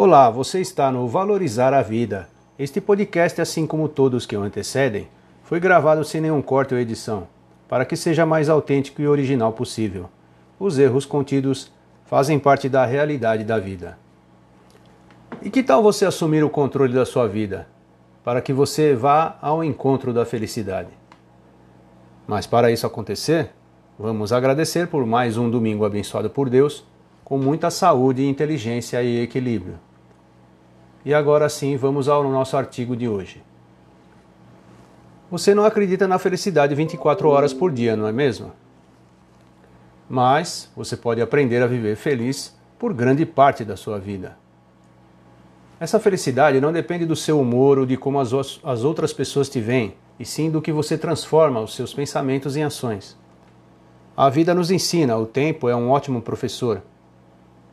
Olá, você está no Valorizar a Vida. Este podcast, assim como todos que o antecedem, foi gravado sem nenhum corte ou edição, para que seja mais autêntico e original possível. Os erros contidos fazem parte da realidade da vida. E que tal você assumir o controle da sua vida, para que você vá ao encontro da felicidade? Mas para isso acontecer, vamos agradecer por mais um domingo abençoado por Deus, com muita saúde, inteligência e equilíbrio. E agora sim, vamos ao nosso artigo de hoje. Você não acredita na felicidade 24 horas por dia, não é mesmo? Mas você pode aprender a viver feliz por grande parte da sua vida. Essa felicidade não depende do seu humor ou de como as, as outras pessoas te veem, e sim do que você transforma os seus pensamentos em ações. A vida nos ensina, o tempo é um ótimo professor.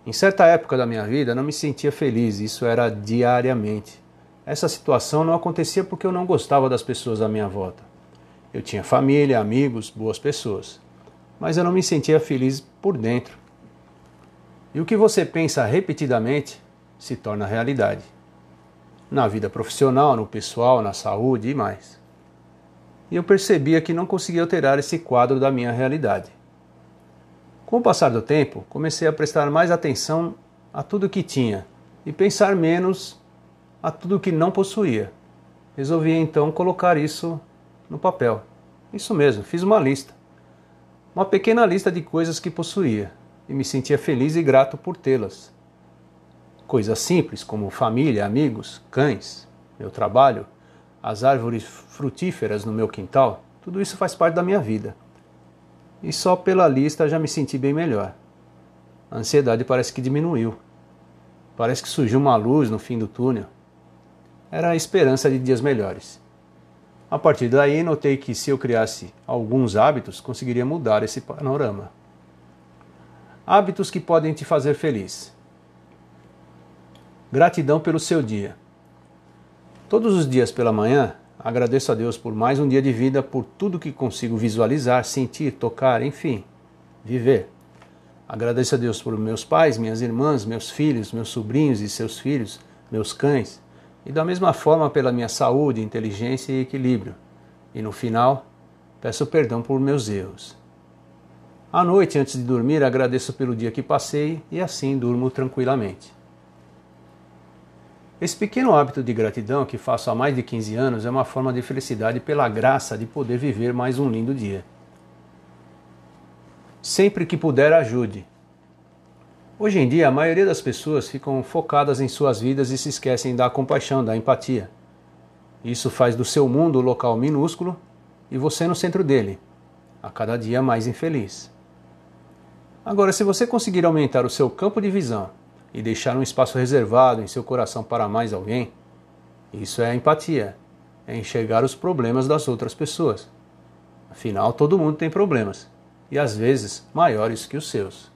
Em certa época da minha vida, não me sentia feliz, isso era diariamente. Essa situação não acontecia porque eu não gostava das pessoas à minha volta. Eu tinha família, amigos, boas pessoas. Mas eu não me sentia feliz por dentro. E o que você pensa repetidamente se torna realidade. Na vida profissional, no pessoal, na saúde e mais. E eu percebia que não conseguia alterar esse quadro da minha realidade. Com o passar do tempo, comecei a prestar mais atenção a tudo que tinha e pensar menos a tudo que não possuía. Resolvi então colocar isso no papel. Isso mesmo, fiz uma lista. Uma pequena lista de coisas que possuía e me sentia feliz e grato por tê-las. Coisas simples como família, amigos, cães, meu trabalho, as árvores frutíferas no meu quintal, tudo isso faz parte da minha vida e só pela lista já me senti bem melhor. A ansiedade parece que diminuiu. Parece que surgiu uma luz no fim do túnel. Era a esperança de dias melhores. A partir daí, notei que se eu criasse alguns hábitos, conseguiria mudar esse panorama. Hábitos que podem te fazer feliz. Gratidão pelo seu dia. Todos os dias pela manhã, Agradeço a Deus por mais um dia de vida, por tudo que consigo visualizar, sentir, tocar, enfim, viver. Agradeço a Deus por meus pais, minhas irmãs, meus filhos, meus sobrinhos e seus filhos, meus cães, e da mesma forma pela minha saúde, inteligência e equilíbrio. E no final, peço perdão por meus erros. À noite, antes de dormir, agradeço pelo dia que passei e assim durmo tranquilamente. Esse pequeno hábito de gratidão que faço há mais de 15 anos é uma forma de felicidade pela graça de poder viver mais um lindo dia. Sempre que puder, ajude. Hoje em dia, a maioria das pessoas ficam focadas em suas vidas e se esquecem da compaixão, da empatia. Isso faz do seu mundo um local minúsculo e você no centro dele, a cada dia mais infeliz. Agora, se você conseguir aumentar o seu campo de visão e deixar um espaço reservado em seu coração para mais alguém, isso é empatia, é enxergar os problemas das outras pessoas. Afinal, todo mundo tem problemas, e às vezes maiores que os seus.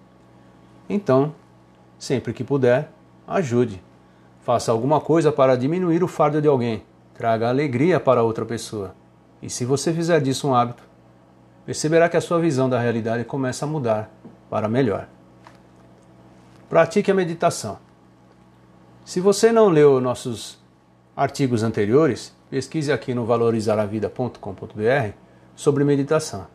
Então, sempre que puder, ajude. Faça alguma coisa para diminuir o fardo de alguém. Traga alegria para outra pessoa. E se você fizer disso um hábito, perceberá que a sua visão da realidade começa a mudar para melhor. Pratique a meditação. Se você não leu nossos artigos anteriores, pesquise aqui no valorizaravida.com.br sobre meditação.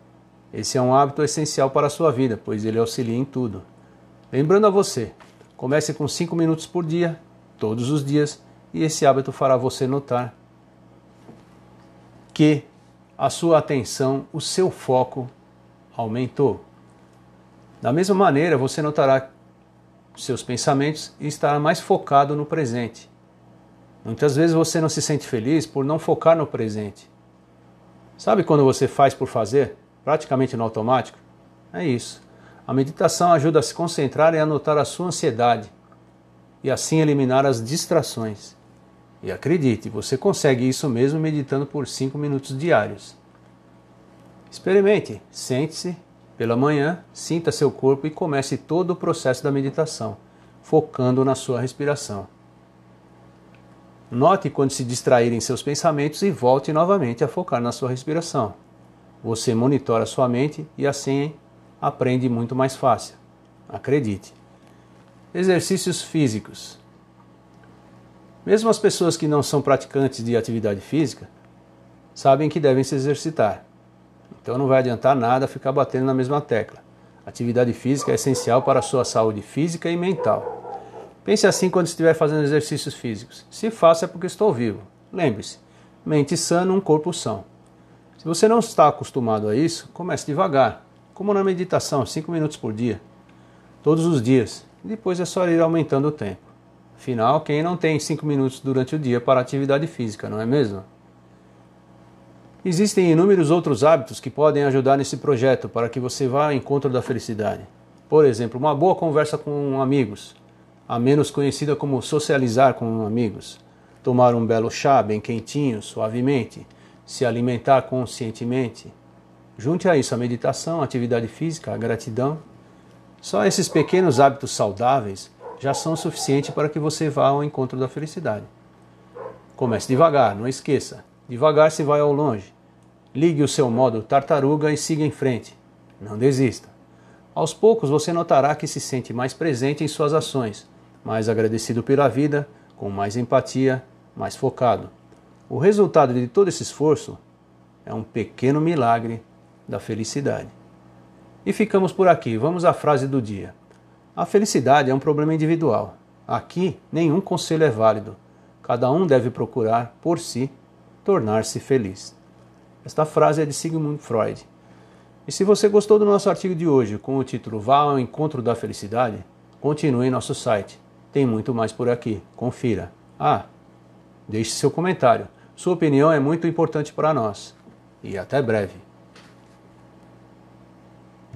Esse é um hábito essencial para a sua vida, pois ele auxilia em tudo. Lembrando a você, comece com 5 minutos por dia, todos os dias, e esse hábito fará você notar que a sua atenção, o seu foco aumentou. Da mesma maneira, você notará seus pensamentos e estar mais focado no presente. Muitas vezes você não se sente feliz por não focar no presente. Sabe quando você faz por fazer, praticamente no automático? É isso. A meditação ajuda a se concentrar e a notar a sua ansiedade e assim eliminar as distrações. E acredite, você consegue isso mesmo meditando por 5 minutos diários. Experimente, sente-se pela manhã, sinta seu corpo e comece todo o processo da meditação, focando na sua respiração. Note quando se distraírem seus pensamentos e volte novamente a focar na sua respiração. Você monitora sua mente e assim aprende muito mais fácil. Acredite. Exercícios físicos. Mesmo as pessoas que não são praticantes de atividade física sabem que devem se exercitar. Então não vai adiantar nada ficar batendo na mesma tecla. Atividade física é essencial para a sua saúde física e mental. Pense assim quando estiver fazendo exercícios físicos. Se faço é porque estou vivo. Lembre-se, mente sã num corpo são. Se você não está acostumado a isso, comece devagar, como na meditação, 5 minutos por dia, todos os dias. Depois é só ir aumentando o tempo. Afinal, quem não tem 5 minutos durante o dia para atividade física, não é mesmo? Existem inúmeros outros hábitos que podem ajudar nesse projeto para que você vá ao encontro da felicidade. Por exemplo, uma boa conversa com amigos, a menos conhecida como socializar com amigos, tomar um belo chá bem quentinho, suavemente, se alimentar conscientemente. Junte a isso a meditação, a atividade física, a gratidão. Só esses pequenos hábitos saudáveis já são suficientes para que você vá ao encontro da felicidade. Comece devagar, não esqueça. Devagar se vai ao longe. Ligue o seu modo tartaruga e siga em frente. Não desista. Aos poucos você notará que se sente mais presente em suas ações, mais agradecido pela vida, com mais empatia, mais focado. O resultado de todo esse esforço é um pequeno milagre da felicidade. E ficamos por aqui. Vamos à frase do dia. A felicidade é um problema individual. Aqui, nenhum conselho é válido. Cada um deve procurar, por si, tornar-se feliz. Esta frase é de Sigmund Freud. E se você gostou do nosso artigo de hoje com o título Vá ao encontro da felicidade, continue em nosso site. Tem muito mais por aqui. Confira. Ah, deixe seu comentário. Sua opinião é muito importante para nós. E até breve.